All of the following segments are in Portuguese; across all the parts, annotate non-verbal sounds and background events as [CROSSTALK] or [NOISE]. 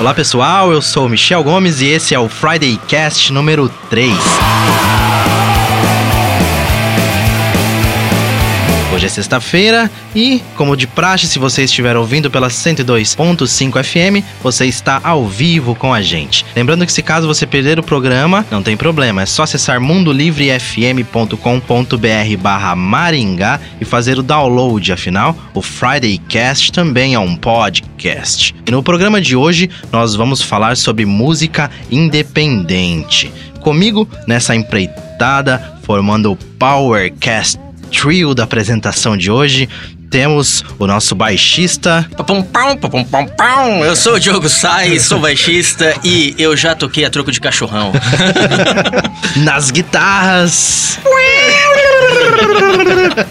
Olá pessoal, eu sou Michel Gomes e esse é o Friday Cast número 3. Hoje é sexta-feira e, como de praxe, se você estiver ouvindo pela 102.5 FM, você está ao vivo com a gente. Lembrando que se caso você perder o programa, não tem problema, é só acessar mundolivrefm.com.br barra Maringá e fazer o download, afinal, o Friday Cast também é um podcast. E no programa de hoje, nós vamos falar sobre música independente. Comigo, nessa empreitada, formando o Powercast trio da apresentação de hoje. Temos o nosso baixista. Eu sou o Diogo Sai, sou baixista e eu já toquei a troco de cachorrão. [LAUGHS] Nas guitarras.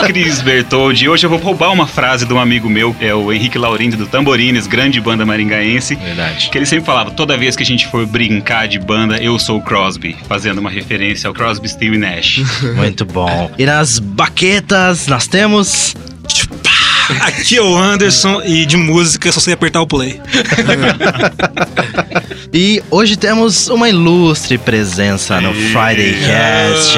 Cris Bertoldi. Hoje eu vou roubar uma frase de um amigo meu, é o Henrique Laurindo do Tamborines, grande banda maringaense. Verdade. Que ele sempre falava: toda vez que a gente for brincar de banda, eu sou o Crosby, fazendo uma referência ao Crosby, Steel e Nash. [LAUGHS] Muito bom. E nas baquetas nós temos. Aqui é o Anderson e de música só sei apertar o play. E hoje temos uma ilustre presença no Friday Cast.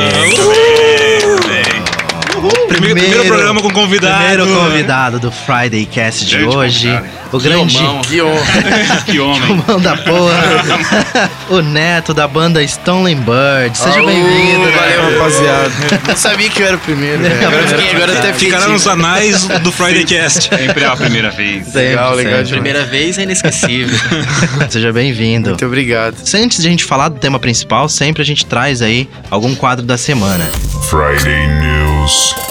Primeiro, primeiro programa com convidado. Primeiro convidado do Friday Cast de Grande hoje. convidado. O grande homão. que [LAUGHS] honra. que homem. mão da porra. [LAUGHS] o neto da banda Stolen Bird. Seja bem-vindo, né? Valeu, rapaziada. Não sabia que eu era o primeiro, né? Agora, eu fiquei- agora eu até fiquei Ficará nos anais do Friday Cast. Sempre é a primeira vez. Sempre, Legal, legal sempre. Primeira vez é inesquecível. [LAUGHS] Seja bem-vindo. Muito obrigado. Antes de a gente falar do tema principal, sempre a gente traz aí algum quadro da semana. Friday News. House.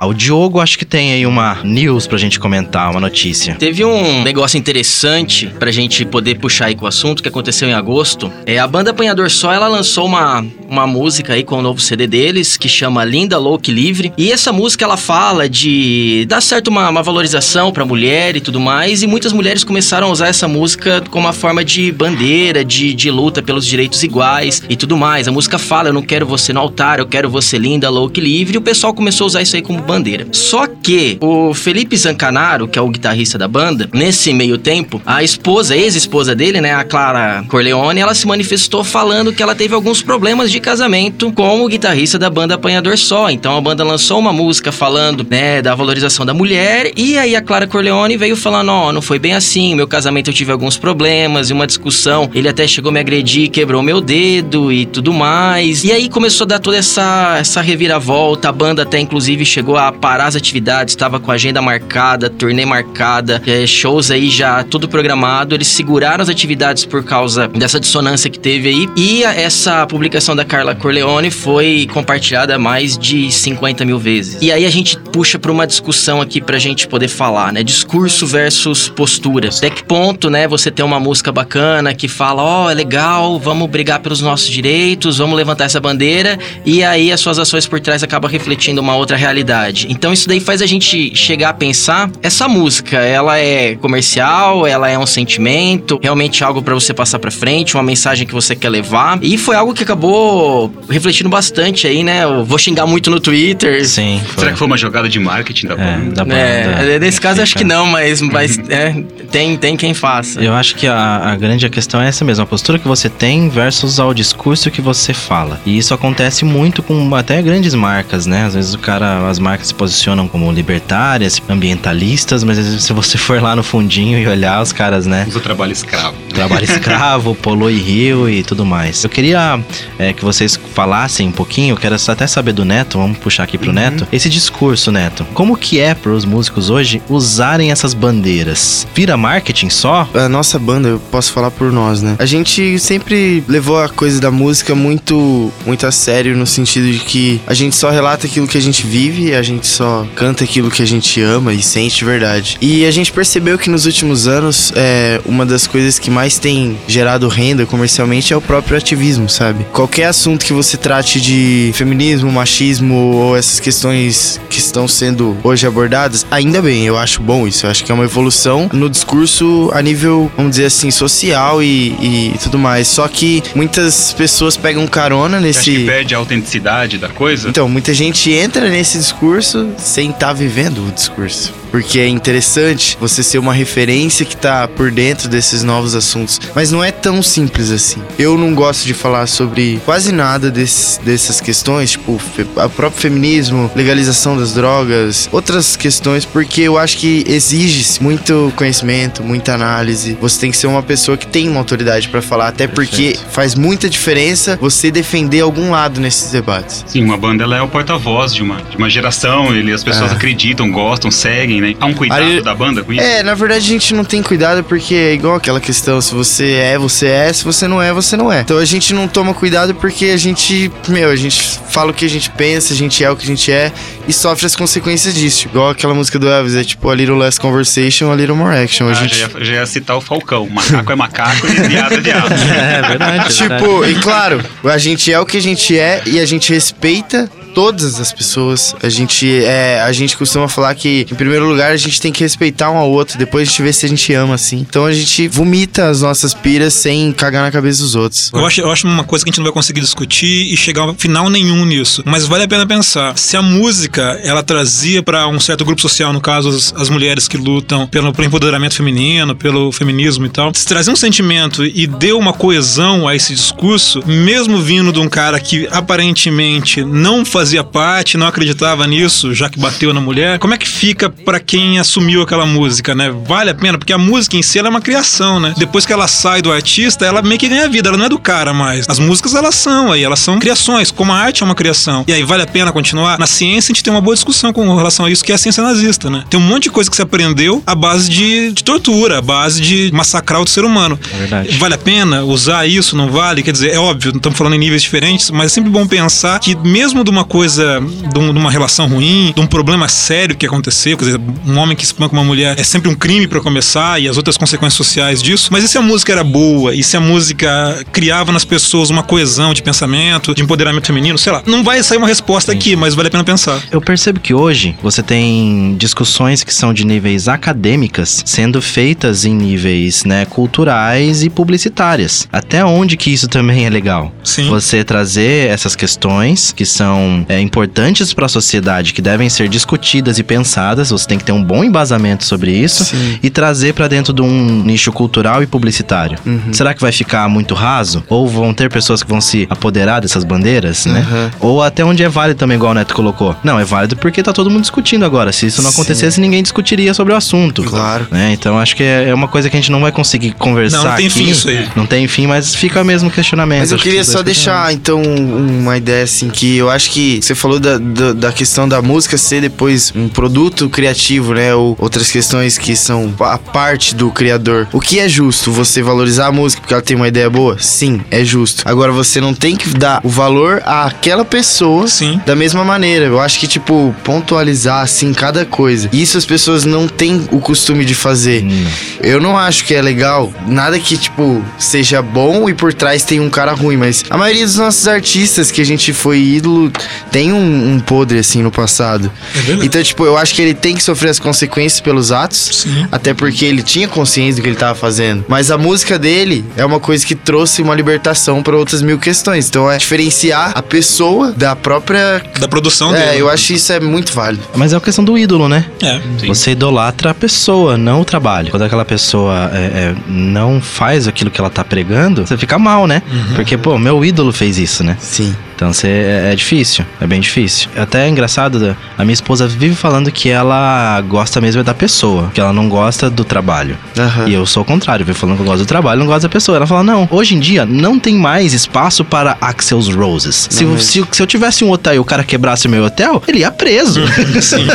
O Diogo acho que tem aí uma news pra gente comentar, uma notícia. Teve um negócio interessante pra gente poder puxar aí com o assunto que aconteceu em agosto. É, a banda Apanhador Só, ela lançou uma, uma música aí com o novo CD deles, que chama Linda, Louca Livre. E essa música, ela fala de dar certo uma, uma valorização pra mulher e tudo mais. E muitas mulheres começaram a usar essa música como uma forma de bandeira, de, de luta pelos direitos iguais e tudo mais. A música fala, eu não quero você no altar, eu quero você linda, louca e livre. E o pessoal começou a usar isso aí como bandeira. Só que o Felipe Zancanaro, que é o guitarrista da banda, nesse meio tempo, a esposa, ex-esposa dele, né, a Clara Corleone, ela se manifestou falando que ela teve alguns problemas de casamento com o guitarrista da banda Apanhador Só. Então a banda lançou uma música falando, né, da valorização da mulher, e aí a Clara Corleone veio falando, ó, não foi bem assim, meu casamento eu tive alguns problemas e uma discussão, ele até chegou a me agredir, quebrou meu dedo e tudo mais. E aí começou a dar toda essa, essa reviravolta, a banda até inclusive chegou a parar as atividades, estava com a agenda marcada, turnê marcada, é, shows aí já tudo programado. Eles seguraram as atividades por causa dessa dissonância que teve aí. E a- essa publicação da Carla Corleone foi compartilhada mais de 50 mil vezes. E aí a gente puxa para uma discussão aqui pra gente poder falar, né? Discurso versus posturas. Até que ponto, né, você tem uma música bacana que fala, ó, é legal, vamos brigar pelos nossos direitos, vamos levantar essa bandeira, e aí as suas ações por trás acabam refletindo uma outra realidade. Então isso daí faz a gente chegar a pensar, essa música, ela é comercial, ela é um sentimento, realmente algo pra você passar pra frente, uma mensagem que você quer levar. E foi algo que acabou refletindo bastante aí, né? Eu vou xingar muito no Twitter. Sim. Será que foi uma jogada de marketing da É, banda? da banda. É, nesse caso acho que não, mas, mas é, tem, tem quem faça. Eu acho que a, a grande questão é essa mesmo, a postura que você tem versus ao discurso que você fala. E isso acontece muito com até grandes marcas, né? Às vezes o cara, as marcas se posicionam como libertárias, ambientalistas, mas vezes se você for lá no fundinho e olhar os caras, né? Usa trabalho escravo. Trabalho escravo, [LAUGHS] polui rio e tudo mais. Eu queria é, que vocês falassem um pouquinho, eu quero até saber do Neto, vamos puxar aqui pro Neto. Esse discurso, Neto, como que é para os músicos hoje usarem essas bandeiras? Vira marketing só? A nossa banda, eu posso falar por nós, né? A gente sempre levou a coisa da música muito, muito a sério, no sentido de que a gente só relata aquilo que a gente vive, a gente só canta aquilo que a gente ama e sente de verdade. E a gente percebeu que nos últimos anos, é, uma das coisas que mais tem gerado renda comercialmente é o próprio ativismo, sabe? Qualquer assunto que você trate de feminismo, machismo ou essas questões que estão sendo hoje abordadas, ainda bem, eu acho bom isso. Eu acho que é uma evolução no discurso a nível, vamos dizer assim, social e, e tudo mais. Só que muitas pessoas pegam carona Você acha que nesse. perde a autenticidade da coisa? Então, muita gente entra nesse discurso sem estar vivendo o discurso. Porque é interessante você ser uma referência que tá por dentro desses novos assuntos. Mas não é tão simples assim. Eu não gosto de falar sobre quase nada desse, dessas questões, tipo, o próprio feminismo, legalização das drogas, outras questões, porque eu acho que exige muito conhecimento, muita análise. Você tem que ser uma pessoa que tem uma autoridade pra falar, até porque faz muita diferença você defender algum lado nesses debates. Sim, uma banda ela é o porta-voz de uma, de uma geração, ele, as pessoas É. acreditam, gostam, seguem, né? Há um cuidado Aí- da banda com isso? É, na verdade a gente não tem cuidado porque é igual aquela questão, se você é, você é, se você não é, você não é. Então a gente não toma cuidado porque a gente, meu, a gente fala o que a gente pensa, a gente é o que a gente é e sofre as consequências disso. Igual aquela música do Elvis, é tipo a little less conversation, a little more action. A Ah, gente já, ia, já ia citar o Falcão. Macaco é macaco e viado é viado. [LAUGHS] É verdade. é verdade. Tipo, e claro, a gente é o que a gente é e a gente respeita todas as pessoas. A gente é, a gente costuma falar que em primeiro lugar a gente tem que respeitar um ao outro, depois a gente vê se a gente ama assim. Então a gente vomita as nossas piras sem cagar na cabeça dos outros. Eu acho, eu acho uma coisa que a gente não vai conseguir discutir e chegar a final nenhum nisso. Mas vale a pena pensar. Se a música ela trazia pra um certo grupo social, no caso as, as mulheres que lutam pelo, pelo empoderamento feminino, pelo feminismo e tal, se trazia um sentimento e deu uma coesão a esse discurso, mesmo vindo de um cara que aparentemente não fazia parte, não acreditava nisso, já que bateu na mulher, como é que fica pra quem assumiu aquela música, né? Vale a pena? Porque a música em si ela é uma criação, né? Depois que ela sai do artista, ela meio que ganha vida, ela não é do cara mais. As músicas elas são aí, elas são criações, como a arte é uma criação. E aí vale a pena continuar? Na ciência a gente tem uma boa discussão com relação a isso, que é a ciência nazista, né? Tem um monte de coisa que você aprendeu à base de, de tortura, à base de massacrar o ser humano. É verdade. Vale a pena usar isso? Não vale? Quer dizer, é óbvio, estamos falando em níveis diferentes, mas é sempre bom pensar que mesmo de uma coisa, de, um- uma relação ruim, de um problema sério que aconteceu, quer dizer, um homem que espanca uma mulher é sempre um crime pra começar e as outras consequências sociais disso, mas e se a música era boa? E se a música criava nas pessoas uma coesão de pensamento, de empoderamento feminino? Sei lá, não vai sair uma resposta aqui, mas vale a pena pensar. Eu percebo que hoje você tem discussões que são de níveis acadêmicas sendo feitas em níveis né, culturais e publicitárias. Até onde que isso também é legal? Sim. Você trazer essas questões que são é, importantes para a sociedade, que devem ser discutidas e pensadas. Você tem que ter um bom embasamento sobre isso Sim. e trazer para dentro de um nicho cultural e publicitário. Uhum. Será que vai ficar muito raso? Ou vão ter pessoas que vão se apoderar dessas bandeiras, né? Uhum. Ou até onde é válido também, igual o Neto colocou. Não, é válido porque tá todo mundo discutindo agora. Se isso não Sim. acontecesse, ninguém discutiria sobre o assunto. Claro. Né? Então acho que é é uma coisa que a gente não vai conseguir conversar. Não, não tem aqui. fim isso aí. Não tem fim, mas fica mesmo questionamento. Mas eu Acho que queria os só dois deixar, então, um- uma ideia assim, que eu acho que você falou da, da, da questão da música ser depois um produto criativo, né? Ou outras questões que são a parte do criador. O que é justo? Você valorizar a música porque ela tem uma ideia boa? Sim, é justo. Agora, você não tem que dar o valor àquela pessoa Sim. da mesma maneira. Eu acho que, tipo, pontualizar, assim, cada coisa. Isso as pessoas não têm o costume de fazer. Hum. Eu não acho que é legal nada que, tipo, seja bom e por trás tem um cara ruim, mas a maioria dos nossos artistas que a gente foi ídolo tem um, um podre, assim, no passado. É verdade. Então, tipo, eu acho que ele tem que sofrer as consequências pelos atos, Sim. até porque ele tinha consciência do que ele tava fazendo. Mas a música dele é uma coisa que trouxe uma libertação pra outras mil questões. Então, é diferenciar a pessoa da própria. Da produção É, dele. eu acho isso é muito válido. Mas é a questão do ídolo, né? É. Sim. Você idolatra a pessoa, não o trabalho. Quando aquela pessoa é, é, não faz aquilo que ela tá pregando, você fica mal, né? Porque, pô, meu ídolo fez isso, né? Sim. Então você, é, é difícil, é bem difícil. Até é engraçado, a minha esposa vive falando que ela gosta mesmo é da pessoa, que ela não gosta do trabalho. Aham. E eu sou o contrário, vivo falando que eu gosto do trabalho, não gosto da pessoa. Ela fala, não, hoje em dia não tem mais espaço para Axel's Roses. Se, Não se, se eu tivesse um hotel e o cara quebrasse o meu hotel, ele ia preso. [LAUGHS] Sim.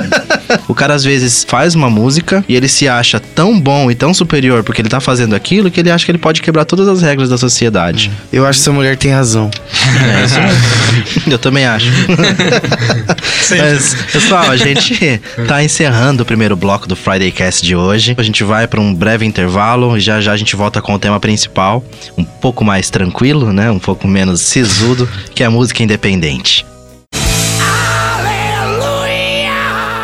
o cara às vezes faz uma música e ele se acha tão bom e tão superior porque ele tá fazendo aquilo que ele acha que ele pode quebrar todas as regras da sociedade. Eu acho que essa mulher tem razão. É isso mesmo. [LAUGHS] Eu também acho. Mas, pessoal, a gente tá encerrando o primeiro bloco do Friday Cast de hoje. A gente vai para um breve intervalo e já já a gente volta com o tema principal, um pouco mais tranquilo, né? Um pouco menos sisudo, que é a música independente.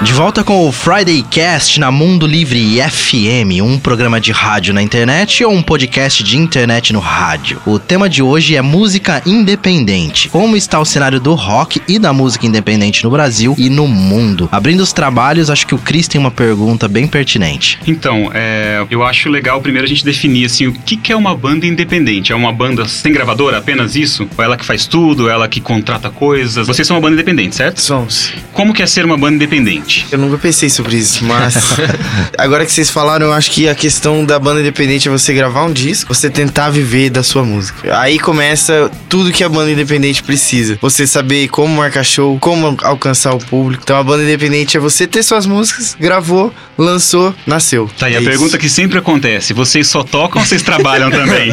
De volta com o Friday Cast na Mundo Livre FM, um programa de rádio na internet ou um podcast de internet no rádio. O tema de hoje é música independente. Como está o cenário do rock e da música independente no Brasil e no mundo? Abrindo os trabalhos, acho que o Chris tem uma pergunta bem pertinente. Então, é, eu acho legal primeiro a gente definir assim o que, que é uma banda independente. É uma banda sem gravadora, apenas isso? Ou ela que faz tudo, ela que contrata coisas? Vocês são uma banda independente, certo? Somos. Como que é ser uma banda independente? Eu nunca pensei sobre isso, mas [LAUGHS] agora que vocês falaram, eu acho que a questão da banda independente é você gravar um disco, você tentar viver da sua música. Aí começa tudo que a banda independente precisa. Você saber como marcar show, como alcançar o público. Então a banda independente é você ter suas músicas, gravou, lançou, nasceu. Tá, e É a isso. pergunta que sempre acontece: vocês só tocam ou vocês trabalham também?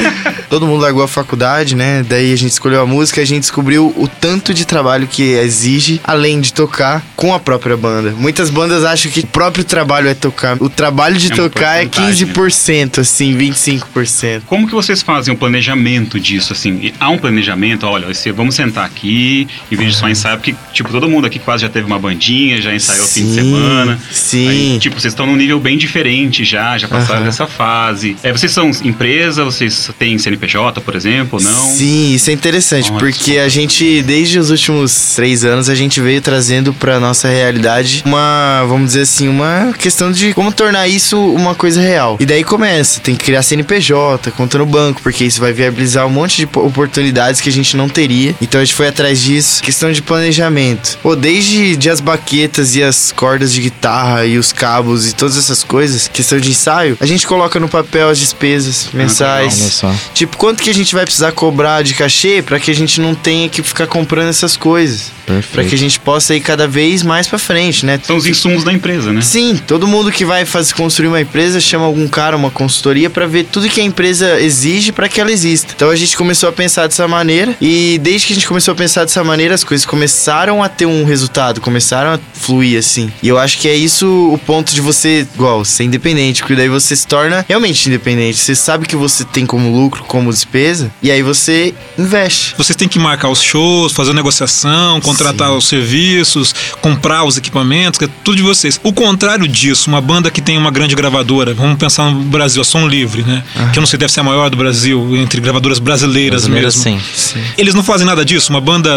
[LAUGHS] Todo mundo largou a faculdade, né? Daí a gente escolheu a música e a gente descobriu o tanto de trabalho que exige, além de tocar com a própria banda. Muitas bandas acham que o próprio trabalho é tocar. O trabalho de É tocar é porcentagem, 15%, assim, 25%. Como que vocês fazem o planejamento disso, assim? E Há um planejamento, olha, esse, vamos sentar aqui, em vez de só ensaiar, porque, tipo, todo mundo aqui quase já teve uma bandinha, já ensaiou o fim de Sim, semana. sim. Aí, tipo, vocês estão num nível bem diferente já, já passaram Aham. dessa fase. É, vocês são empresa, vocês têm CNPJ, por exemplo, não? Sim, isso é interessante, Olha porque a gente, desde os últimos três anos, a gente veio trazendo pra nossa realidade uma, vamos dizer assim, uma questão de como tornar isso uma coisa real. E daí começa, tem que criar CNPJ, conta no banco, porque isso vai viabilizar um monte de po- oportunidades que a gente não teria. Então a gente foi atrás disso. Questão de planejamento. Pô, desde de as baquetas e as cordas de guitarra e os cabos e todas essas coisas, questão de ensaio, a gente coloca no papel as despesas mensais. Só. Tipo, quanto que a gente vai precisar cobrar de cachê pra que a gente não tenha que ficar comprando essas coisas? Pra Perfeito. que a gente possa ir cada vez mais pra frente, né? São os insumos da empresa, né? Sim, todo mundo que vai fazer construir uma empresa chama algum cara, uma consultoria pra ver tudo que a empresa exige pra que ela exista. Então a gente começou a pensar dessa maneira e desde que a gente começou a pensar dessa maneira, as coisas começaram a ter um resultado, começaram a fluir assim. E eu acho que é isso o ponto de você, igual, ser independente, porque daí você se torna realmente independente. Você sabe que você tem como lucro, como despesa, e aí você investe. Vocês têm que marcar os shows, fazer negociação, contratar os serviços, comprar os equipamentos, que é tudo de vocês. O contrário disso, uma banda que tem uma grande gravadora, vamos pensar no Brasil, a Som Livre, né? Que eu não sei, deve ser a maior do Brasil, entre gravadoras brasileiras Brasileira, mesmo. sim. Eles não fazem nada disso. Uma banda,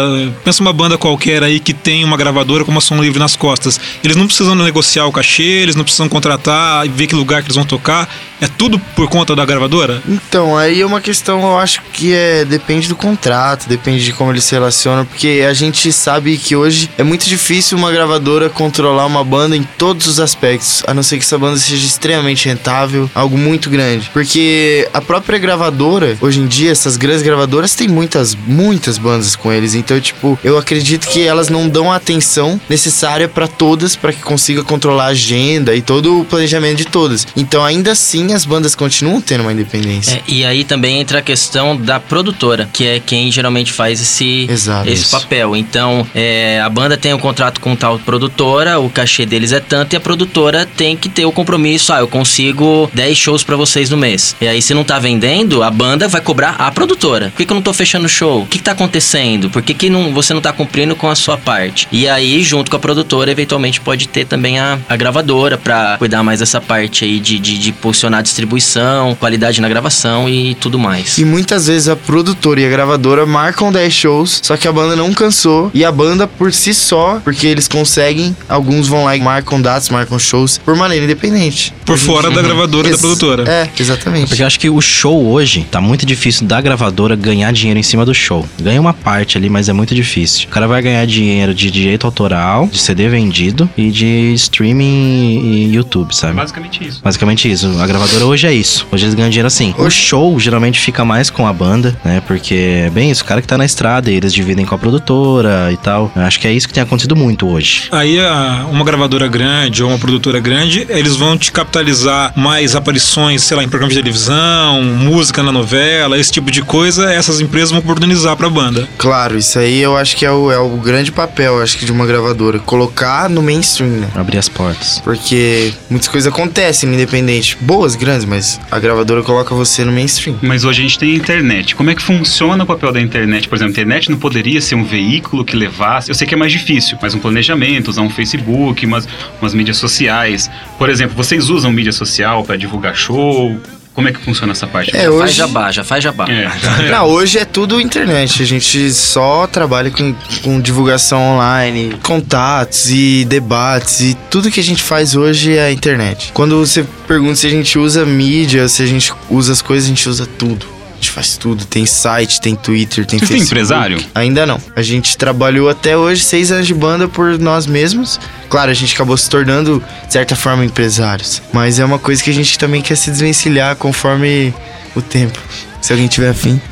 pensa uma banda qualquer aí que tem uma gravadora com uma som livre nas costas. Eles não precisam negociar o cachê, eles não precisam contratar e ver que lugar que eles vão tocar. É tudo por conta da gravadora? Então, aí é uma questão, eu acho que é depende do contrato, depende de como eles se relacionam, porque a gente sabe que hoje é muito difícil uma gravadora controlar uma banda em todos os aspectos, a não ser que essa banda seja extremamente rentável, algo muito grande. Porque a própria gravadora, hoje em dia, essas grandes gravadoras têm muitas, muitas bandas com eles, então, tipo, eu acredito que elas não dão a atenção necessária pra todas para que consiga controlar a agenda e todo o planejamento de todas. Então, ainda assim, as bandas continuam tendo uma independência. É, e aí também entra a questão da produtora, que é quem geralmente faz esse, Exato. esse Isso. papel. Então, é, a banda tem um contrato com tal produtora, o cachê deles é tanto, e a produtora tem que ter o compromisso. Ah, eu consigo 10 shows pra vocês no mês. E aí, se não tá vendendo, a banda vai cobrar a produtora. Por que, que eu não tô fechando show? O que, que tá acontecendo? Por que, que não, você não tá cumprindo com a sua parte? E aí, junto com a produtora, eventualmente pode ter também a, a gravadora pra cuidar mais dessa parte aí de, de, de posicionar a distribuição, qualidade na gravação e tudo mais. E muitas vezes a produtora e a gravadora marcam 10 shows, só que a banda não cansou. E a banda por si só, porque eles conseguem, alguns vão lá e marcam datas, marcam shows, por maneira independente. Por Hoje em fora da gravadora e da produtora. É, exatamente. Porque eu acho que o show hoje tá muito difícil da gravadora ganhar dinheiro em cima do show. Ganha uma parte ali, mas é muito difícil. O cara vai ganhar dinheiro de direito autoral, de CD vendido e de streaming e YouTube, sabe? Basicamente isso. Basicamente isso. A gravadora hoje é isso. Hoje eles ganham dinheiro assim. O show geralmente fica mais com a banda, né? Porque é bem isso, o cara que tá na estrada e eles dividem com a produtora e tal. Eu acho que é isso que tem acontecido muito hoje. Aí a- uma gravadora grande ou uma produtora grande, eles vão te capitalizar mais aparições, sei lá, em programas de televisão, música na novela, esse tipo de coisa, essas empresas vão oportunizar pra banda. Claro, isso aí eu acho que é o, é o grande papel, acho que, de uma gravadora. Colocar no mainstream, né? Abrir as portas. Porque muitas coisas acontecem no independente. Boas, grandes, mas a gravadora coloca você no mainstream. Mas hoje a gente tem a internet. Como é que funciona o papel da internet? Por exemplo, a internet não poderia ser um veículo que levar? Eu sei que é mais difícil, mas um planejamento, usar um Facebook, umas, umas mídias sociais. Por exemplo, vocês usam mídia social para divulgar show? Como é que funciona essa parte? É, Já faz hoje- jabá, já faz jabá. É. [LAUGHS] Não, hoje é tudo internet. A gente só trabalha com, com divulgação online, contatos e debates e tudo que a gente faz hoje é a internet. Quando você pergunta se a gente usa mídia, se a gente usa as coisas, a gente usa tudo. A gente faz tudo. Tem site, tem Twitter, tem Vocês têm Facebook. empresário? Ainda não. A gente trabalhou até hoje seis anos de banda por nós mesmos. Claro, a gente acabou se tornando, de certa forma, empresários. Mas é uma coisa que a gente também quer se desvencilhar conforme o tempo. Se alguém tiver afim. [LAUGHS]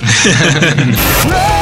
[LAUGHS]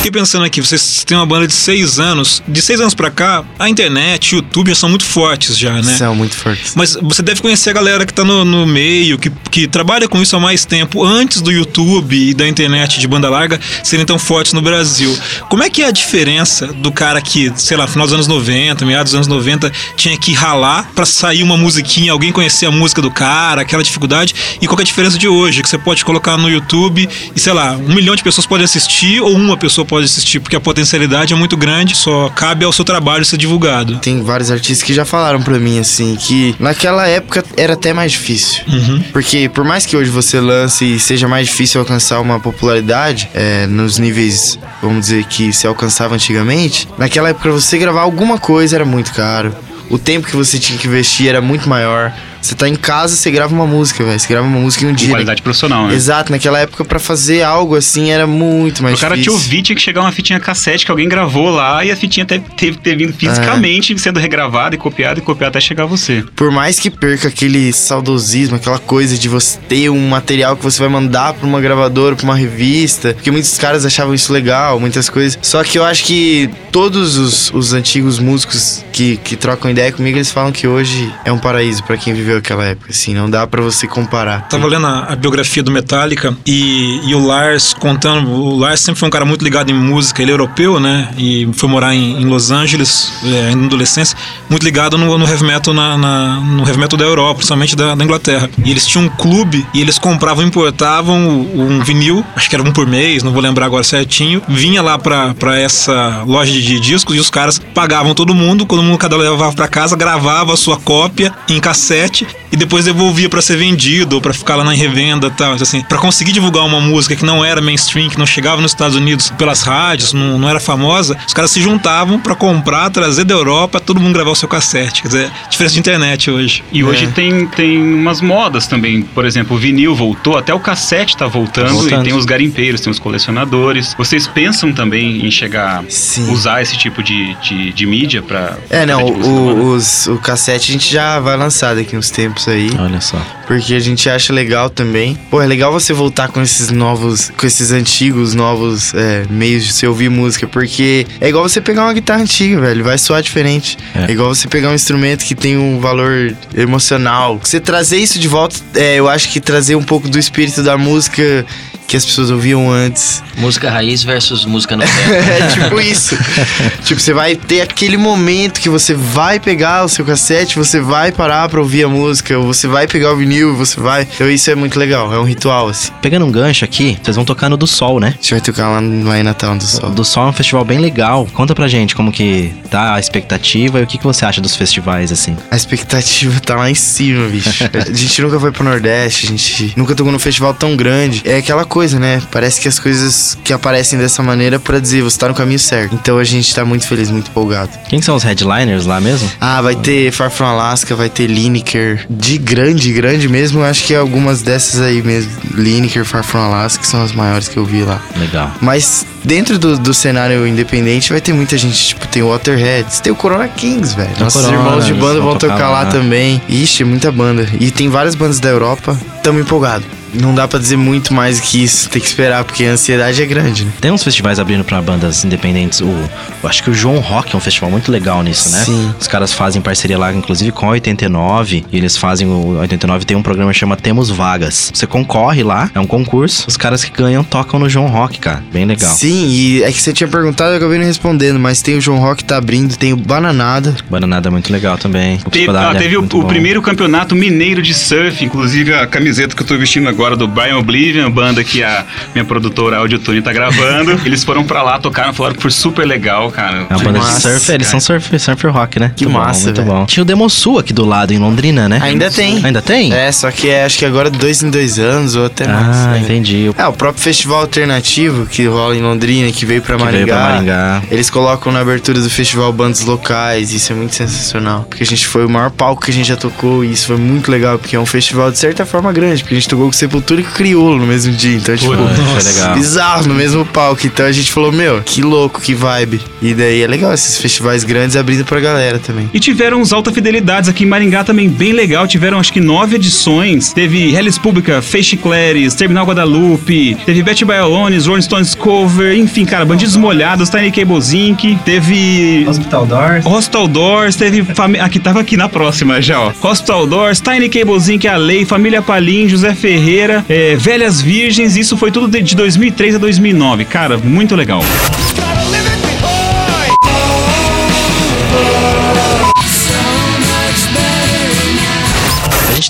Fiquei pensando aqui, vocês têm uma banda de seis anos. De seis anos pra cá, a internet, o YouTube já são muito fortes já, né? São muito fortes. Mas você deve conhecer a galera que tá no, no meio, que, que trabalha com isso há mais tempo, antes do YouTube e da internet de banda larga serem tão fortes no Brasil. Como é que é a diferença do cara que, sei lá, final dos anos 90, meados dos anos 90, tinha que ralar pra sair uma musiquinha, alguém conhecer a música do cara, aquela dificuldade, e qual é a diferença de hoje, que você pode colocar no YouTube e, sei lá, um milhão de pessoas podem assistir ou uma pessoa pode assistir, porque a potencialidade é muito grande, só cabe ao seu trabalho ser divulgado. Tem vários artistas que já falaram pra mim, assim, que naquela época era até mais difícil. Uhum. Porque por mais que hoje você lance e seja mais difícil alcançar uma popularidade é, nos níveis, vamos dizer, que se alcançava antigamente, naquela época você gravar alguma coisa era muito caro. O tempo que você tinha que investir era muito maior. Você tá em casa, você grava uma música, velho. Você grava uma música em um Com dia. qualidade profissional, né? Exato, naquela época pra fazer algo assim era muito mais O cara te difícil. ouvir, tinha que chegar uma fitinha cassete que alguém gravou lá e a fitinha até teve que ter vindo fisicamente sendo regravada e copiada e copiada até chegar a você. Por mais que perca aquele saudosismo, aquela coisa de você ter um material que você vai mandar pra uma gravadora, pra uma revista, porque muitos caras achavam isso legal, muitas coisas. Só que eu acho que todos os, os antigos músicos que, que trocam ideia comigo, eles falam que hoje é um paraíso pra quem viveu aquela época, assim, não dá pra você comparar. Tava lendo a, a biografia do Metallica e, e o Lars contando. O Lars sempre foi um cara muito ligado em música, ele é europeu, né? E foi morar em, em Los Angeles, é, na adolescência, muito ligado no, no heavy metal na, na- no heavy metal da Europa, principalmente da, da Inglaterra. E eles tinham um clube e eles compravam importavam um vinil, acho que era um por mês, não vou lembrar agora certinho. Vinha lá pra, essa loja de discos e os caras pagavam todo mundo, todo mundo cada levava pra casa, gravava a sua cópia em cassete Richard. E depois devolvia pra ser vendido ou pra ficar lá na revenda e tal. Então, Assim, para conseguir divulgar uma música que não era mainstream, que não chegava nos Estados Unidos pelas rádios, não, não era famosa, os caras se juntavam pra comprar, trazer da Europa, todo mundo gravar o seu cassete. Quer dizer, diferença de internet hoje. E hoje É. tem, tem umas modas também. Por exemplo, o vinil voltou, até o cassete tá voltando, Voltando. e tem os garimpeiros, tem os colecionadores. Vocês pensam também em chegar Sim. usar esse tipo de, de, de mídia pra. É, não, banda? o, os- o cassete a gente já vai lançar daqui uns tempos aí. Olha só. Porque a gente acha legal também. Pô, é legal você voltar com esses novos, com esses antigos, novos é, meios de você ouvir música. Porque é igual você pegar uma guitarra antiga, velho. Vai soar diferente. É. É, igual você pegar um instrumento que tem um valor emocional. Você trazer isso de volta, é, eu acho que trazer um pouco do espírito da música que as pessoas ouviam antes. Música raiz versus música novela. [LAUGHS] É tipo isso. [LAUGHS] tipo, você vai ter aquele momento que você vai pegar o seu cassete, você vai parar pra ouvir a música, ou você vai pegar o vinil, você vai. Então isso é muito legal, é um ritual, assim. Pegando um gancho aqui, vocês vão tocar no do Sol, né? A gente vai tocar lá, lá em Natal do O Sol. do Sol é um festival bem legal. Conta pra gente como que tá a expectativa e o que, que você acha dos festivais, assim. A expectativa tá lá em cima, bicho. [LAUGHS] a gente nunca foi pro Nordeste, a gente nunca tocou num festival tão grande. É aquela coisa, né? Parece que as coisas que aparecem dessa maneira pra dizer você tá no caminho certo. Então a gente tá muito feliz, muito empolgado. Quem são os headliners lá mesmo? Ah, vai ter Far From Alaska, vai ter Lineker. De grande, grande mesmo, eu acho que algumas dessas aí mesmo. Lineker, Far From Alaska, que são as maiores que eu vi lá. Legal. Mas dentro do, do cenário independente vai ter muita gente, tipo, tem o Waterheads, tem o Corona Kings, velho. Nossos Corona, irmãos de banda vão tocar, lá lá. também. Ixi, muita banda. E tem várias bandas da Europa. Tamo empolgado. Não dá pra dizer muito mais que isso. Tem que esperar, porque a ansiedade é grande, né? Tem uns festivais abrindo pra bandas independentes. O, eu acho que o João Rock é um festival muito legal nisso, né? Sim. Os caras fazem parceria lá, inclusive com a 89. E eles fazem. O 89 tem um programa que chama Temos Vagas. Você concorre lá, é um concurso. Os caras que ganham tocam no João Rock, cara. Bem legal. Sim, e é que você tinha perguntado, eu acabei não respondendo, mas tem o João Rock tá abrindo, tem o Bananada. Bananada é muito legal também. O Teve, Psicodélia ah, teve é o, o primeiro campeonato mineiro de surf, inclusive a camiseta que eu tô vestindo agora do Brian Oblivion, banda que a minha produtora Audiotune tá gravando. [LAUGHS] Eles foram pra lá, tocaram, falaram que foi super legal, cara. É uma banda massa, de surf, eles cara. são surf, surf rock, né? Que muito massa, bom, muito velho. bom. Tinha o Demosul aqui do lado, em Londrina, né? Ainda tem. Ainda tem? É, só que é, acho que agora dois em dois anos ou até mais. Ah, né? entendi. É, o próprio festival alternativo que rola em Londrina, que veio pra Que Maringá. veio pra Maringá. Eles colocam na abertura do festival bandas locais, isso é muito sensacional. Porque a gente foi o maior palco que a gente já tocou e isso foi muito legal, porque é um festival de certa forma grande, porque a gente tocou com Sepultura e Criolo no mesmo dia, então tipo, Foi, foi Nossa. legal. bizarro no mesmo palco. Então a gente falou, meu, que louco, que vibe. E daí é legal esses festivais grandes abrindo pra galera também. E tiveram uns alta fidelidades aqui em Maringá também bem legal. Tiveram acho que nove edições. Teve Hellis Pública, Feixe Clares, Terminal Guadalupe, teve Betty Bialones, Rolling Stones Cover, enfim, cara, Bandidos Molhados, Tiny Cables Inc. Teve. Hospital Doors. Hospital Doors, teve. Fami... Aqui tava aqui na próxima já, ó. Hospital Doors, Tiny Cables Inc., A Lei, Família Palim, José Ferreira, é, Velhas Virgens, isso foi tudo de de 2003 a 2009. Cara, muito legal.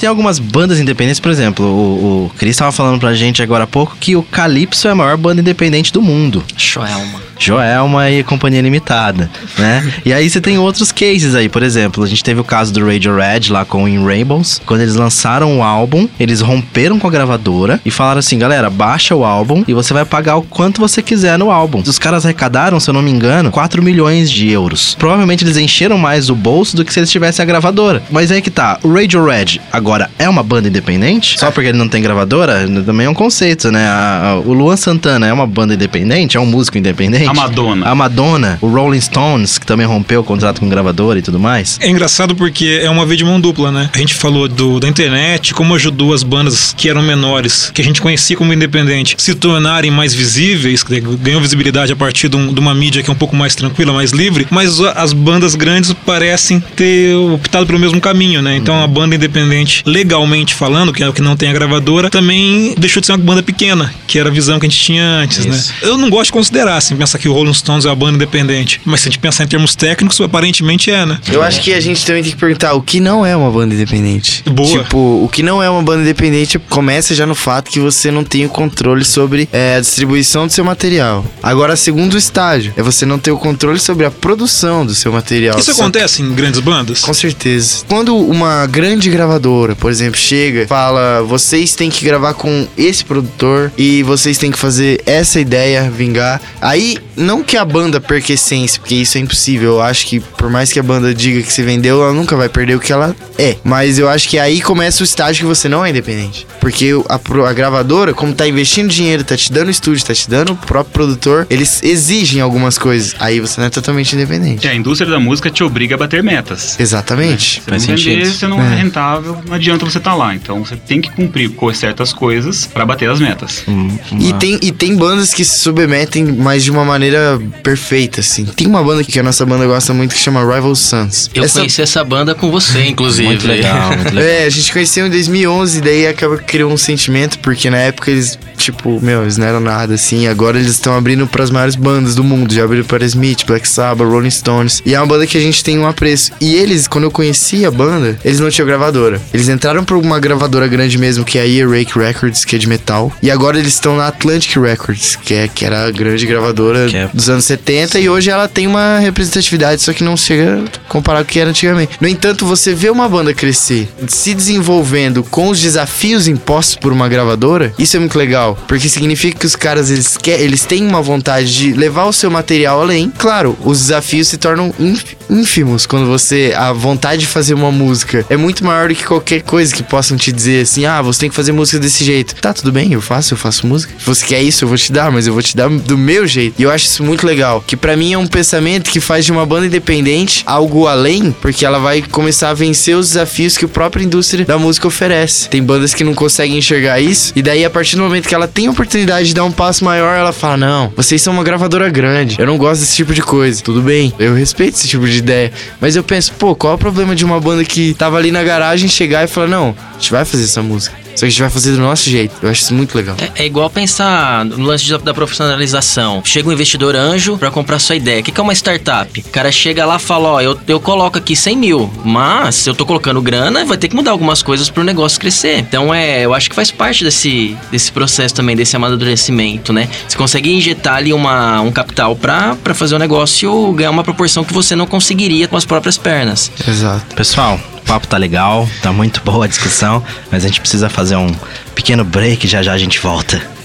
Tem algumas bandas independentes, por exemplo, o, o Cris tava falando pra gente agora há pouco que o Calypso é a maior banda independente do mundo. Joelma. Joelma e Companhia Limitada, né? e aí você tem outros cases aí, por exemplo, a gente teve o caso do Radio Red lá com o In Rainbows. Quando eles lançaram o álbum, eles romperam com a gravadora e falaram assim, galera, baixa o álbum e você vai pagar o quanto você quiser no álbum. Os caras arrecadaram, se eu não me engano, 4 milhões de euros. Provavelmente eles encheram mais o bolso do que se eles tivessem a gravadora. Mas aí que tá, o Radio Red agora é uma banda independente? Só porque ele não tem gravadora? Também é um conceito, né? A- a- o Luan Santana é uma banda independente? É um músico independente? A Madonna. A Madonna, o Rolling Stones, que também rompeu o contrato com gravadora e tudo mais. É engraçado porque é uma via de mão dupla, né? A gente falou do, da internet, como ajudou as bandas que eram menores, que a gente conhecia como independente, se tornarem mais visíveis, que ganhou visibilidade a partir de, um- de uma mídia que é um pouco mais tranquila, mais livre, mas as bandas grandes parecem ter optado pelo mesmo caminho, né? Então a banda independente, legalmente falando, que é o que não tem a gravadora, também deixou de ser uma banda pequena, que era a visão que a gente tinha antes, Isso. né? Eu não gosto de considerar, assim, pensar que o Rolling Stones é uma banda independente, mas se a gente pensar em termos técnicos, aparentemente é, né? Eu acho que a gente também tem que perguntar o que não é uma banda independente. Boa. Tipo, o que não é uma banda independente começa já no fato que você não tem o controle sobre é, a distribuição do seu material. Agora, segundo estágio, é você não ter o controle sobre a produção do seu material. Isso acontece em grandes bandas? Com certeza. Quando uma grande gravadora, por exemplo, chega, fala: vocês têm que gravar com esse produtor e vocês têm que fazer essa ideia vingar. Aí, não que a banda perca essência, porque isso é impossível. Eu acho que, por mais que a banda diga que se vendeu, ela nunca vai perder o que ela é. Mas eu acho que aí começa o estágio que você não é independente. Porque a, a gravadora, como tá investindo dinheiro, tá te dando estúdio, tá te dando o próprio produtor, eles exigem algumas coisas. Aí você não é totalmente independente. É, a indústria da música te obriga a bater metas. Exatamente. Se Faz não vender, você não é. É. rentável, não adianta você estar lá. Então você tem que cumprir com certas coisas pra bater as metas. Hum, E uma- tem, e tem bandas que se submetem, mas de uma maneira perfeita, assim. Tem uma banda que a nossa banda gosta muito que chama Rival Sons. Eu Essa- conheci essa banda com você, inclusive. Muito legal, muito legal. É, a gente conheceu em 2011, daí acaba que criou um sentimento, porque na época eles, tipo, meu, eles não eram nada, assim. Agora eles estão abrindo pras maiores bandas do mundo. Já abriram para Smith, Black Sabbath, Rolling Stones. E é uma banda que a gente tem um apreço. E eles, quando eu conheci a banda, eles não tinham gravadora. Eles entraram pra uma gravadora grande mesmo, que é a Earache Records, que é de metal. E agora eles estão na Atlantic Records, que, é, que era a grande gravadora é- dos anos 70. E hoje ela tem uma representatividade, só que não chega comparado com o que era antigamente. No entanto, você vê uma banda crescer, se desenvolvendo com os desafios impostos por uma gravadora, isso é muito legal, porque significa que os caras eles, quer, eles têm uma vontade de levar o seu material além. Claro, os desafios se tornam ínf- ínfimos quando você a vontade de fazer uma música é muito maior do que qualquer qualquer coisa que possam te dizer assim, ah, você tem que fazer música desse jeito. Tá, tudo bem, eu faço, eu faço música. Se você quer isso, eu vou te dar, mas eu vou te dar do meu jeito. E eu acho isso muito legal. Que pra mim é um pensamento que faz de uma banda independente algo além, porque ela vai começar a vencer os desafios que a própria indústria da música oferece. Tem bandas que não conseguem enxergar isso, e daí a partir do momento que ela tem a oportunidade de dar um passo maior, ela fala: Não, vocês são uma gravadora grande, eu não gosto desse tipo de coisa. Tudo bem, eu respeito esse tipo de ideia. Mas eu penso, pô, qual é o problema de uma banda que tava ali na garagem chegar e falar: Não, a gente vai fazer essa música. Só que a gente vai fazer do nosso jeito. Eu acho isso muito legal. É, é igual pensar no lance da, da profissionalização. Chega um investidor anjo pra comprar sua ideia. O que, que é uma startup? O cara chega lá e fala: Ó, eu, eu coloco aqui 100 mil, mas se eu tô colocando grana, vai ter que mudar algumas coisas pro negócio crescer. Então, é, eu acho que faz parte desse, desse processo também, desse amadurecimento, né? Você consegue injetar ali uma, um capital pra, pra fazer o negócio ganhar uma proporção que você não conseguiria com as próprias pernas. Exato. Pessoal, o papo tá legal, tá muito boa a discussão, mas a gente precisa fazer um pequeno break, já já a gente volta.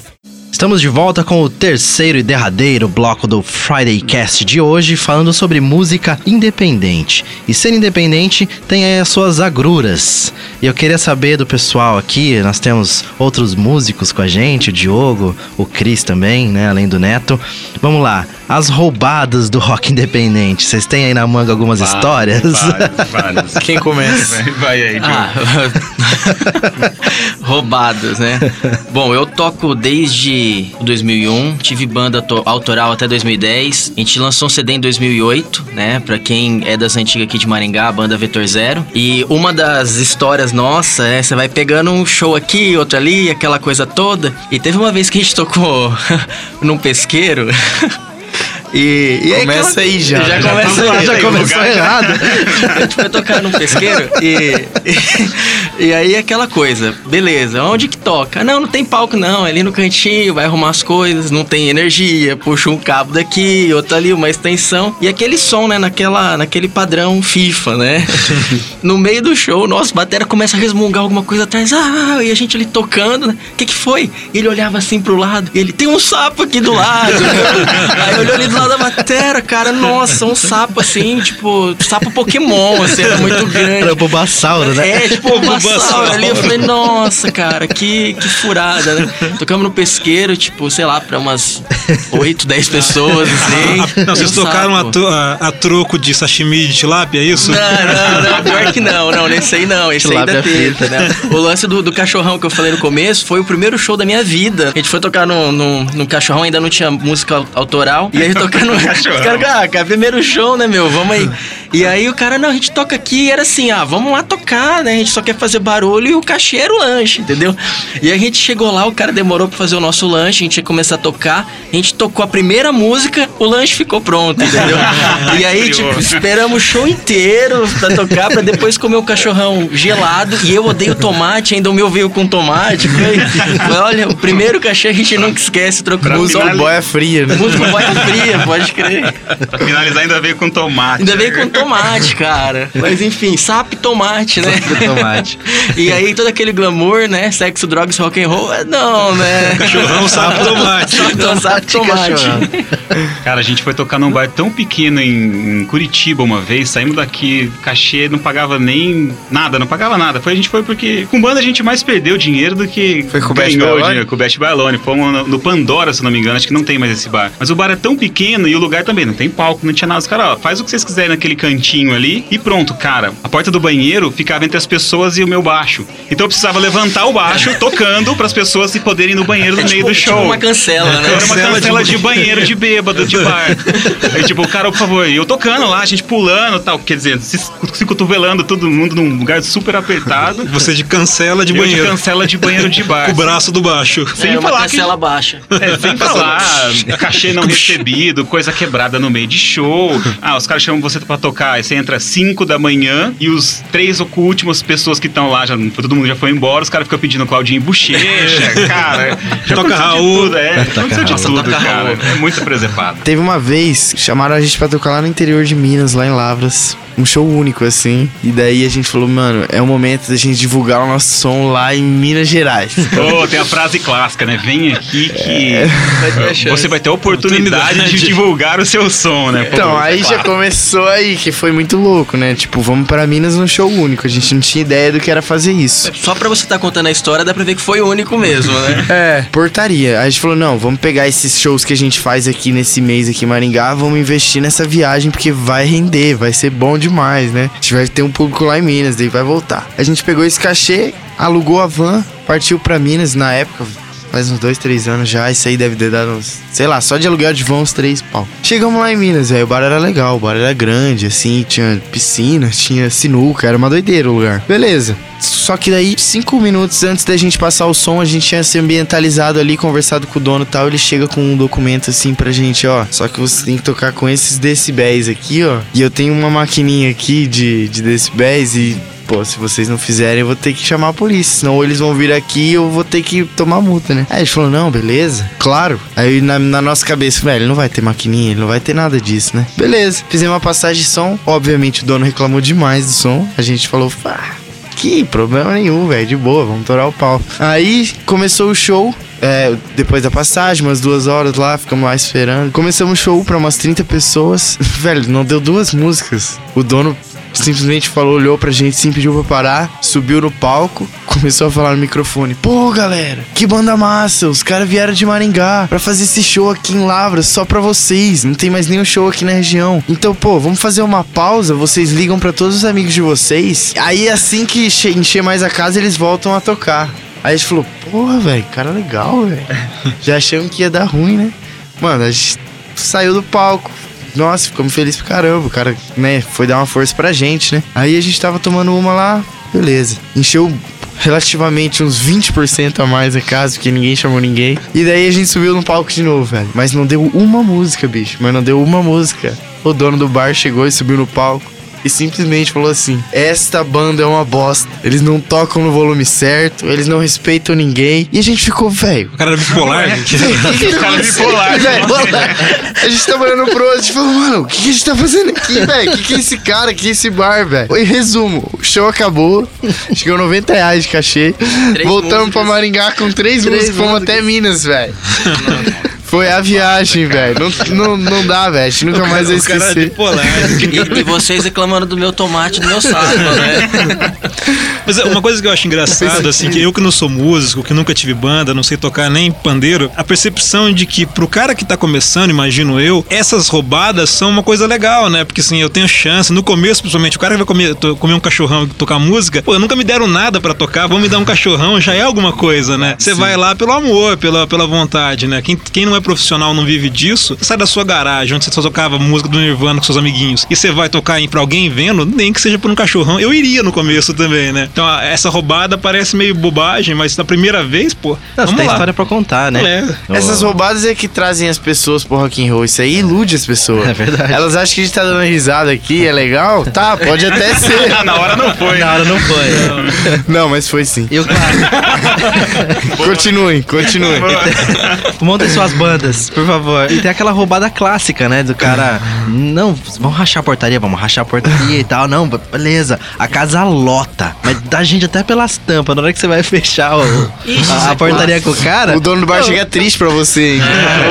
Estamos de volta com o terceiro e derradeiro bloco do Friday Cast de hoje, falando sobre música independente. E ser independente tem aí as suas agruras. E eu queria saber do pessoal aqui, nós temos outros músicos com a gente, o Diogo, o Cris também, né, além do Neto. Vamos lá, as roubadas do rock independente. Vocês têm aí na manga algumas histórias? Vários, vários. [LAUGHS] Quem começa? Vai, vai aí. Ah, [LAUGHS] roubados, né? Bom, eu toco desde 2001, tive banda to- autoral até 2010. A gente lançou um CD em 2008, né? Pra quem é das antigas aqui de Maringá, a banda Vetor Zero. E uma das histórias nossa é você vai pegando um show aqui, outro ali, aquela coisa toda. E teve uma vez que a gente tocou [LAUGHS] num pesqueiro. E, e Começa aí já. Já, Já começa Ah, aí. já começou errado. A gente foi tocar num pesqueiro e, e, e aí aquela coisa, beleza, onde que toca? Não, não tem palco não, é ali no cantinho, vai arrumar as coisas, não tem energia, puxa um cabo daqui, outro ali, uma extensão. E aquele som, né, naquela, naquele padrão FIFA, né? [LAUGHS] no meio do show, nossa, a bateria começa a resmungar alguma coisa atrás, ah, e a gente ali tocando, né? O que que foi? Ele olhava assim pro lado, ele, tem um sapo aqui do lado. [LAUGHS] aí olhou ali do lado da batera, cara, nossa, um sapo assim, tipo, sapo Pokémon, assim, era muito grande. Era o Bulbasauro, né? É, tipo, o [LAUGHS] Bulbasauro ali. Eu falei, nossa, cara, que, que furada, né? Tocamos no pesqueiro, tipo, sei lá, pra umas 8, 10 pessoas, assim. [LAUGHS] Não, vocês um tocaram a, a- a troco de sashimi de tilápia, é isso? Não, não, não, pior que não, não, nesse aí não, esse aí Tilápia teve, frita. né? O lance do, do cachorrão que eu falei no começo foi o primeiro show da minha vida. A gente foi tocar no, no, no cachorrão, ainda não tinha música au- autoral. E aí tocar no. Os caras, ah, cara, primeiro show, né, meu? Vamos aí. E aí o cara, não, a gente toca aqui e era assim, ah, vamos lá tocar, né? A gente só quer fazer barulho e o cachê era o lanche, entendeu? E aí a gente chegou lá, o cara demorou pra fazer o nosso lanche, a gente ia começar a tocar. A gente tocou a primeira música, o lanche ficou pronto, entendeu? [LAUGHS] e aí, tipo, esperamos o show inteiro pra tocar, pra depois comer o cachorrão gelado. E eu odeio tomate, ainda o meu veio com tomate. Foi, foi, olha, o primeiro cachê a gente nunca esquece, trocou Música boia fria, né? Música boia fria, [LAUGHS] pode crer. Pra finalizar, ainda veio com tomate. Ainda veio com tomate, cara. Mas enfim, sapo e tomate, né? Tomate. [LAUGHS] E aí todo aquele glamour, né? Sexo, drogas, rock and roll, é não, né? [LAUGHS] Cachorrão sabe tomate. Sapo e tomate. Cara, a gente foi tocar num bar tão pequeno em, em Curitiba uma vez, saímos daqui, cachê não pagava nem nada, não pagava nada. Foi, a gente foi porque com banda a gente mais perdeu dinheiro do que Foi com ganhou dinheiro, com o Beth Baialone. Fomos no, no Pandora, se não me engano, acho que não tem mais esse bar. Mas o bar é tão pequeno e o lugar também, não tem palco, não tinha nada. Os caras, ó, faz o que vocês quiserem naquele cantinho ali e pronto, cara. A porta do banheiro ficava entre as pessoas e o meu baixo. Então eu precisava levantar o baixo [LAUGHS] tocando para as pessoas se poderem ir no banheiro no meio do show. Tipo uma cancela, né? Era uma cancela de banheiro de bêbado, de bar. Aí, tipo, o cara, por favor, eu tocando lá, a gente pulando e tal. Quer dizer, se, se cotovelando todo mundo num lugar super apertado. [LAUGHS] Você de cancela de Eu de banheiro. cancela de banheiro de bar. [LAUGHS] O braço do baixo. Sem é uma falar que- cancela baixa. É, sem falar, cachê não recebido, coisa quebrada no meio de show. Ah, os caras chamam você pra tocar, aí você entra às 5 da manhã e os três ou últimas pessoas que estão lá, já, todo mundo já foi embora, os caras ficam pedindo Claudinho e Bochecha, [LAUGHS] cara. Já Toca Raul. tudo, É, aconteceu de Nossa, tudo, toca cara. Raul. É muito preservado. Teve uma vez, chamaram a gente pra tocar lá no interior de Minas, lá em Lavras. Um show único, assim. E daí a gente falou, mano, é o momento da gente divulgar o nosso som lá em Minas Gerais. [LAUGHS] Oh, tem a frase clássica, né? Vem aqui que ter a chance. você vai ter a oportunidade de divulgar o seu som, né? Pô, Então, aí já começou aí, que foi muito louco, né? Tipo, vamos pra Minas no show único. A gente não tinha ideia do que era fazer isso. Só pra você estar contando a história, dá pra ver que foi o único mesmo, né? [LAUGHS] É, portaria. Aí a gente falou, não, vamos pegar esses shows que a gente faz aqui nesse mês aqui em Maringá, vamos investir nessa viagem, porque vai render, vai ser bom demais, né? A gente vai ter um público lá em Minas, daí vai voltar. A gente pegou esse cachê, alugou a van, partiu pra Minas na época. Faz uns dois, três anos já, isso aí deve ter dado uns, sei lá, só de aluguel de van uns três pau. Chegamos lá em Minas, velho, o bar era legal, o bar era grande, assim, tinha piscina, tinha sinuca, era uma doideira o lugar. Beleza. Só que daí, cinco minutos antes da gente passar o som, a gente tinha se ambientalizado ali, conversado com o dono e tal. Ele chega com um documento assim pra gente, ó. Só que você tem que tocar com esses decibéis aqui, ó. E eu tenho uma maquininha aqui de, de decibéis e. Pô, se vocês não fizerem, eu vou ter que chamar a polícia. Senão eles vão vir aqui e eu vou ter que tomar multa, né? Aí a gente falou, não, beleza, claro. Aí na, na nossa cabeça, velho, não vai ter maquininha, não vai ter nada disso, né? Beleza, fizemos uma passagem de som. Obviamente o dono reclamou demais do som. A gente falou, ah, que problema nenhum, velho, de boa, vamos torar o pau. Aí começou o show. É, depois da passagem, umas duas horas lá, ficamos lá esperando. Começamos o show pra umas 30 pessoas. [LAUGHS] Velho, não deu duas músicas. O dono simplesmente falou, olhou pra gente, sim, pediu pra parar, subiu no palco, [LAUGHS] começou a falar no microfone: Pô, galera, que banda massa! Os caras vieram de Maringá pra fazer esse show aqui em Lavras só pra vocês. Não tem mais nenhum show aqui na região. Então, pô, vamos fazer uma pausa. Vocês ligam pra todos os amigos de vocês. Aí, assim que che- encher mais a casa, eles voltam a tocar. Aí a gente falou: Porra, velho, cara legal, velho. [LAUGHS] Já achamos que ia dar ruim, né? Mano, a gente saiu do palco. Nossa, ficamos felizes pra caramba. O cara, né, foi dar uma força pra gente, né? Aí a gente tava tomando uma lá, beleza. Encheu relativamente uns 20% a mais a casa, porque ninguém chamou ninguém. E daí a gente subiu no palco de novo, velho. Mas não deu uma música, bicho. Mas não deu uma música. O dono do bar chegou e subiu no palco. E simplesmente falou assim: Esta banda é uma bosta. Eles não tocam no volume certo, eles não respeitam ninguém. E a gente ficou, velho, O cara era bipolar, né? O cara bipolar. Velho, a gente tava olhando pro outro e falou, mano, o que, que a gente tá fazendo aqui, velho? O que, que é esse cara, o que é esse bar, velho? Em resumo, o show acabou, chegou 90 reais de cachê, Três voltamos pra músicas. Maringá com três, Três músicas, fomos até Minas, velho. [LAUGHS] Foi a viagem, velho. Não, não, não dá, velho. A gente nunca mais vai O cara era esquecer. bipolar. E, e vocês reclamando do meu tomate e do meu saco, né? Mas é, uma coisa que eu acho engraçado, assim, que eu que não sou músico, que nunca tive banda, não sei tocar nem pandeiro, a percepção de que pro cara que tá começando, imagino eu, essas roubadas são uma coisa legal, né? Porque assim, eu tenho chance, no começo, principalmente, o cara que vai comer, to- comer um cachorrão e tocar música, pô, nunca me deram nada pra tocar, vão me dar um cachorrão, já é alguma coisa, né? Você vai lá pelo amor, pela, pela vontade, né? Quem, quem não é profissional, não vive disso, sai da sua garagem, onde você só tocava música do Nirvana com seus amiguinhos, e você vai tocar em pra alguém vendo, nem que seja por um cachorrão. Eu iria no começo também, né? Então, essa roubada parece meio bobagem, mas na primeira vez, pô, Não, você vamos tem lá. história pra contar, né? É. Essas roubadas é que trazem as pessoas pro rock and roll. Isso aí ilude as pessoas. [LAUGHS] É verdade. Elas acham que a gente tá dando risada aqui, é legal? Tá, pode até [LAUGHS] ser. Na hora não foi. Na hora não foi. [LAUGHS] Não, mas foi sim. E o Continuem, continuem. Montem suas bandas, por favor. E tem aquela roubada clássica, né? Do cara. Não, vamos rachar a portaria, vamos rachar a portaria e tal. Não, beleza. A casa lota. Mas dá gente até pelas tampas. Na hora que você vai fechar o- Isso a, a é portaria com o cara. O dono do bar chega triste pra você, hein?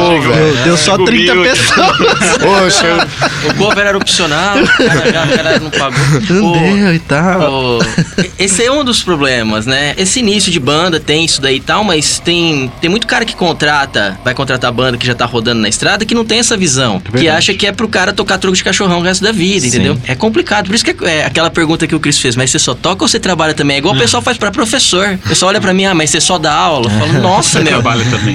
Ô, velho. Deu, só Chegou 30 humilde. pessoas. Chega- O cover era opcional, o cara, já, o cara não pagou. Não deu e tal. Pô, esse é um dos problemas, né? Esse início de banda tem isso daí e tal, mas tem, tem muito cara que contrata, vai contratar banda que já tá rodando na estrada, que não tem essa visão. que acha que é pro cara tocar truque de cachorrão o resto da vida, entendeu? É complicado. Por isso que é, é aquela pergunta que o Chris fez, mas você só toca ou você trabalha também? É igual o pessoal faz pra professor. O pessoal olha pra mim, ah, mas você só dá aula. Eu falo, nossa, meu.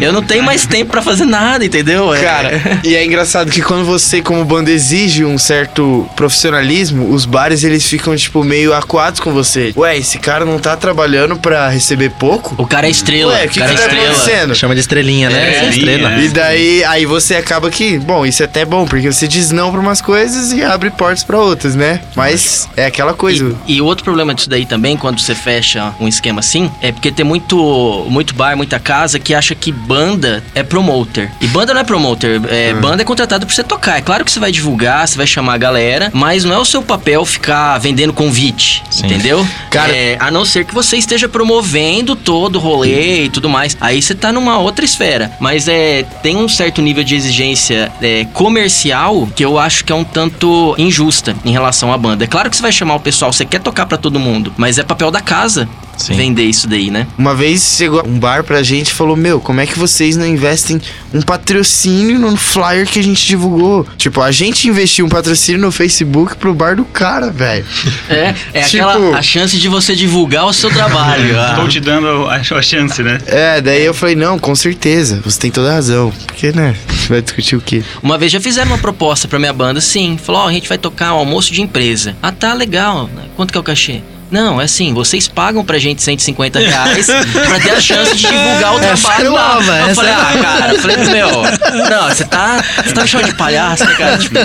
Eu não tenho mais tempo pra fazer nada, entendeu? É- Cara, e é engraçado que quando você, como banda, exige um certo profissionalismo, os bares eles ficam, tipo, meio acuados com você. Ué, esse cara não tá trabalhando pra receber pouco? O cara é estrela. Ué, o que, cara que é tá estrela. acontecendo? Chama de estrelinha, né? É, é estrela. É. E daí, aí você acaba que, bom, isso é até bom, porque você diz não pra umas coisas e abre portas pra outras, né? Mas é aquela coisa. E, o outro problema disso daí também, quando você fecha um esquema assim, é porque tem muito, muito bar, muita casa que acha que banda é promoter. E banda não é promoter, é, banda é contratado pra você tocar. É claro que você vai divulgar, você vai chamar a galera, mas não é o seu papel ficar vendendo convite, Sim. entendeu? Cara- É, a não ser que você esteja promovendo todo o rolê e tudo mais. Aí você tá numa outra esfera. Mas é, tem um certo nível de exigência é, comercial que eu acho que é um tanto injusta em relação à banda. É claro que você vai chamar o pessoal, você quer tocar pra todo mundo, mas é papel da casa Sim. vender isso daí, né? Uma vez chegou um bar pra gente e falou: Meu, como é que vocês não investem um patrocínio no flyer que a gente divulgou? Tipo, a gente investiu um patrocínio no Facebook pro bar do cara, velho. É, é [LAUGHS] Tipo- aquela a chance de você divulgar o seu trabalho. [LAUGHS] ah. Tô te dando a, a chance, né? É, daí eu falei: Não, com certeza, você tem toda a razão. Porque, né? Vai discutir o quê? Uma vez já fizeram uma proposta pra minha banda, sim. Falou, ó, a gente vai tocar um almoço de empresa. Ah, tá, legal. Quanto que é o cachê? Não, é assim, vocês pagam pra gente 150 reais [LAUGHS] pra ter a chance de divulgar o Essa trabalho é lá. nova, eu essa falei, é ah, cara, eu falei, meu, não, você tá, você tá me chamando de palhaço, né, cara? Tipo,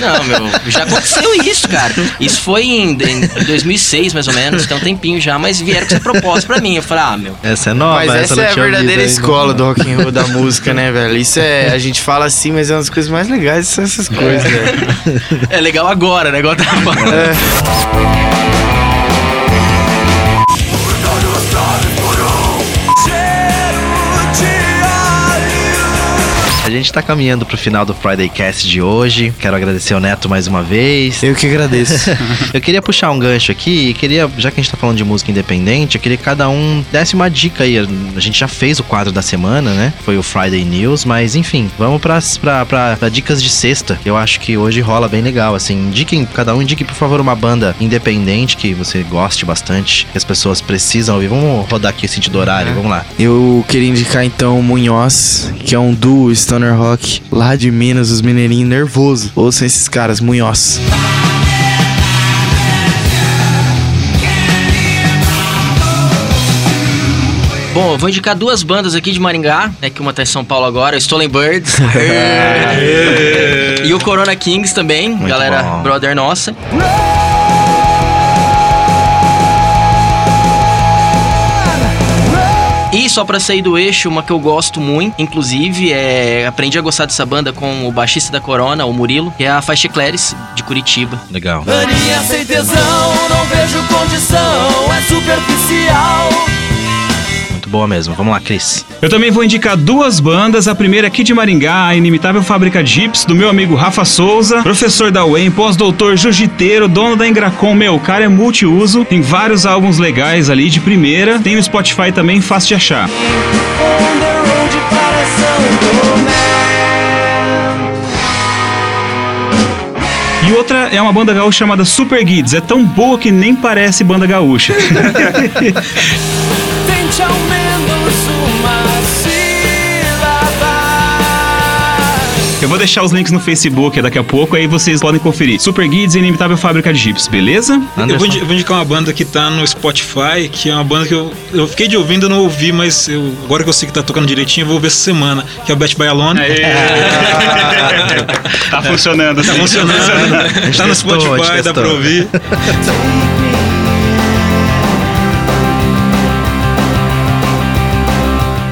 não, meu, já aconteceu isso, cara. Isso foi em, em 2006, mais ou menos, tem um tempinho já, mas vieram com essa proposta pra mim. Eu falei, ah, meu, Essa é nova, Mas essa não é a verdadeira escola do rock and roll da música, né, velho? Isso é. A gente fala assim, mas é uma das coisas mais legais são essas coisas, velho. é legal agora, né? Igual eu tava falando. A gente tá caminhando pro final do Friday Cast de hoje. Quero agradecer ao Neto mais uma vez. Eu que agradeço. [LAUGHS] Eu queria puxar um gancho aqui e queria, já que a gente tá falando de música independente, eu queria que cada um desse uma dica aí. A gente já fez o quadro da semana, né? Foi o Friday News, mas enfim, vamos pras, pra, pra, pra dicas de sexta. Eu acho que hoje rola bem legal, assim. Indiquem, cada um indique, por favor, uma banda independente que você goste bastante, que as pessoas precisam ouvir. Vamos rodar aqui o sentido horário, vamos lá. Eu queria indicar então o Munhoz, que é um duo stoner rock lá de Minas, os mineirinhos nervoso. Ouçam esses caras, Munhoz. Bom, eu vou indicar duas bandas aqui de Maringá, né? Que uma tá em São Paulo agora, Stolen Birds. [LAUGHS] e o Corona Kings também, Muito galera bom. brother nossa. E só pra sair do eixo, uma que eu gosto muito, inclusive, é aprendi a gostar dessa banda com o baixista da Corona, o Murilo, que é a Faixa Eclairs, de Curitiba. Legal. Aninha sem tesão, não vejo condição, é superficial. Muito boa mesmo. Vamos lá, Cris. Eu também vou indicar duas bandas. A primeira aqui de Maringá, a Inimitável Fábrica Dips, do meu amigo Rafa Souza, professor da UEM, pós-doutor jiu-jiteiro, dono da Engracom. Meu, o cara é multiuso, tem vários álbuns legais ali de primeira. Tem no Spotify também, fácil de achar. E outra é uma banda gaúcha chamada Super Guides. É tão boa que nem parece banda gaúcha. [LAUGHS] Ao menos uma sílaba. Eu vou deixar os links no Facebook daqui a pouco, aí vocês podem conferir. Super Guides e Inimitável Fábrica de Dips, beleza? Eu vou, eu vou indicar uma banda que tá no Spotify, que é uma banda que eu, eu fiquei de ouvindo e não ouvi, mas eu, agora que eu sei que tá tocando direitinho, eu vou ver essa semana, que é o Bet By Alone. [LAUGHS] tá funcionando, Tá funcionando. tá no testou, a gente Spotify, dá pra testou. ouvir. [LAUGHS]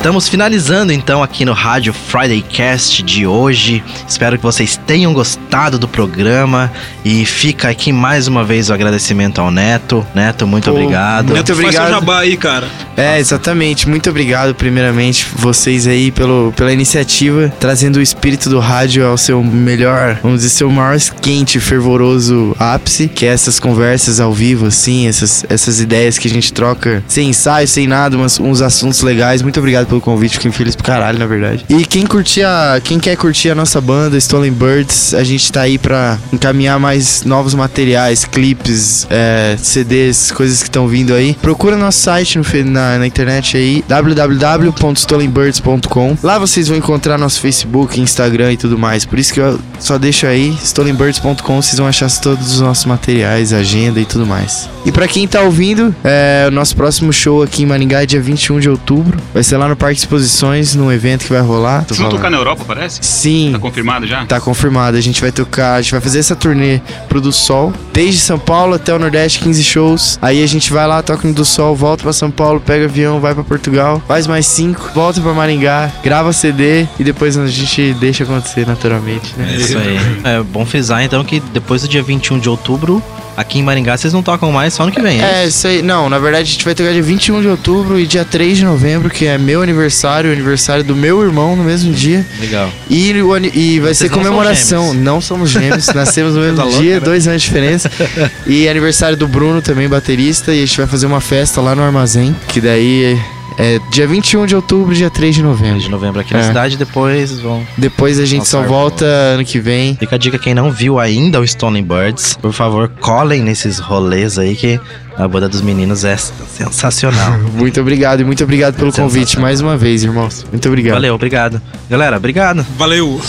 Estamos finalizando então aqui no Rádio Friday Cast de hoje. Espero que vocês tenham gostado do programa e fica aqui mais uma vez o agradecimento ao Neto. Neto, muito Pô, obrigado. muito Faz seu obrigado. jabá aí, cara. É, exatamente. Muito obrigado, primeiramente, vocês aí pelo, pela iniciativa, trazendo o espírito do rádio ao seu melhor, vamos dizer, seu maior quente, fervoroso ápice, que é essas conversas ao vivo, assim, essas, essas ideias que a gente troca sem ensaio, sem nada, mas uns assuntos legais. Muito obrigado pelo convite, fiquei feliz pro caralho, na verdade. E quem curtir a, quem quer curtir a nossa banda, Stolen Birds, a gente tá aí pra encaminhar mais novos materiais, clipes, é, CDs, coisas que estão vindo aí. Procura nosso site no, na, na internet aí, www.stolenbirds.com. Lá vocês vão encontrar nosso Facebook, Instagram e tudo mais. Por isso que eu só deixo aí, stolenbirds.com, vocês vão achar todos os nossos materiais, agenda e tudo mais. E pra quem tá ouvindo, é, o nosso próximo show aqui em Maringá é dia 21 de outubro. Vai ser lá no Parque Exposições, num evento que vai rolar. Vocês vão falando. tocar na Europa, parece? Sim. Tá confirmado já? Tá confirmado, a gente vai tocar, a gente vai fazer essa turnê pro do Sol, desde São Paulo até o Nordeste, 15 shows. Aí a gente vai lá, toca no do Sol, volta pra São Paulo, pega avião, vai pra Portugal, faz mais cinco, volta pra Maringá, grava CD e depois a gente deixa acontecer naturalmente, né? É isso aí. É bom frisar então que depois do dia 21 de outubro aqui em Maringá vocês não tocam mais só ano que vem, é, É, isso? aí. Não, na verdade a gente vai tocar dia 21 de outubro e dia 3 de novembro, que é meu aniversário, aniversário do meu irmão no mesmo dia. Legal. E, e vai Vocês ser comemoração. Não somos gêmeos, [LAUGHS] nascemos no mesmo louca, dia, né? dois anos de diferença. [LAUGHS] E aniversário do Bruno, também baterista, e a gente vai fazer uma festa lá no armazém, que daí é, dia 21 de outubro, dia 3 de novembro. De novembro aqui na É. cidade, depois vão. Depois a gente só volta ano que vem. Fica a dica, quem não viu ainda o Stone Birds, por favor, colhem nesses rolês aí que a banda dos meninos é sensacional. [LAUGHS] Muito obrigado e muito obrigado pelo convite mais uma vez, irmãos. Muito obrigado. Valeu, obrigado. Galera, obrigado. Valeu.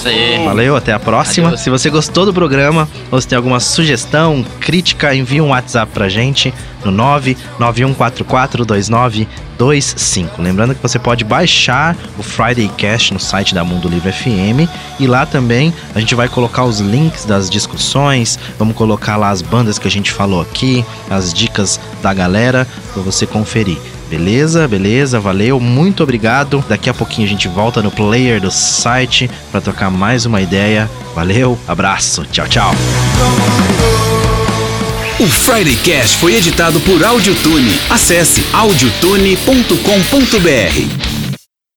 Valeu, até a próxima. Adeus. Se você gostou do programa ou se tem alguma sugestão, crítica, envie um WhatsApp pra gente no 991442925. Lembrando que você pode baixar o Friday Cast no site da Mundo Livre FM e lá também a gente vai colocar os links das discussões, vamos colocar lá as bandas que a gente falou aqui, as dicas da galera pra você conferir. Beleza, beleza, valeu, muito obrigado. Daqui a pouquinho a gente volta no player do site para trocar mais uma ideia. Valeu, abraço, tchau, tchau. O Friday Cast foi editado por Audiotune. Acesse audiotune.com.br.